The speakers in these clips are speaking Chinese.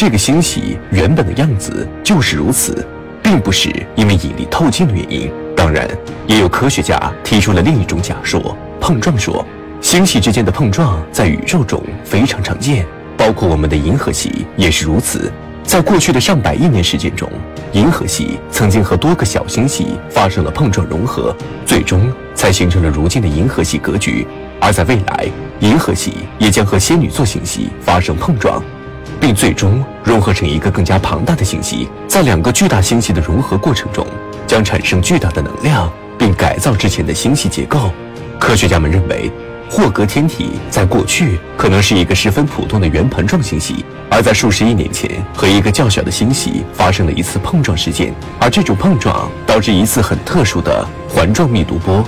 这个星系原本的样子就是如此，并不是因为引力透镜的原因。当然，也有科学家提出了另一种假说——碰撞说。星系之间的碰撞在宇宙中非常常见，包括我们的银河系也是如此。在过去的上百亿年时间中，银河系曾经和多个小星系发生了碰撞融合，最终才形成了如今的银河系格局。而在未来，银河系也将和仙女座星系发生碰撞。并最终融合成一个更加庞大的星系。在两个巨大星系的融合过程中，将产生巨大的能量，并改造之前的星系结构。科学家们认为，霍格天体在过去可能是一个十分普通的圆盘状星系，而在数十亿年前和一个较小的星系发生了一次碰撞事件，而这种碰撞导致一次很特殊的环状密度波，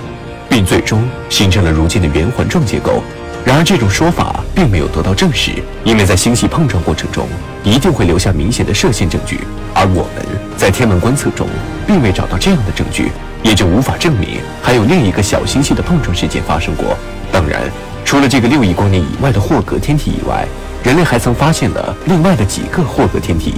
并最终形成了如今的圆环状结构。然而，这种说法并没有得到证实，因为在星系碰撞过程中一定会留下明显的射线证据，而我们在天文观测中并未找到这样的证据，也就无法证明还有另一个小星系的碰撞事件发生过。当然，除了这个六亿光年以外的霍格天体以外，人类还曾发现了另外的几个霍格天体。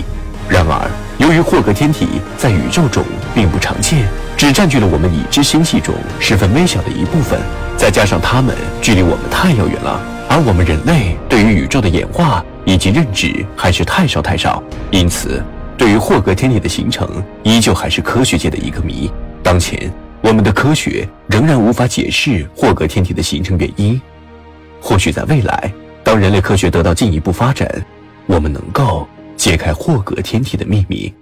然而，由于霍格天体在宇宙中并不常见，只占据了我们已知星系中十分微小的一部分。再加上它们距离我们太遥远了，而我们人类对于宇宙的演化以及认知还是太少太少，因此，对于霍格天体的形成依旧还是科学界的一个谜。当前，我们的科学仍然无法解释霍格天体的形成原因。或许在未来，当人类科学得到进一步发展，我们能够揭开霍格天体的秘密。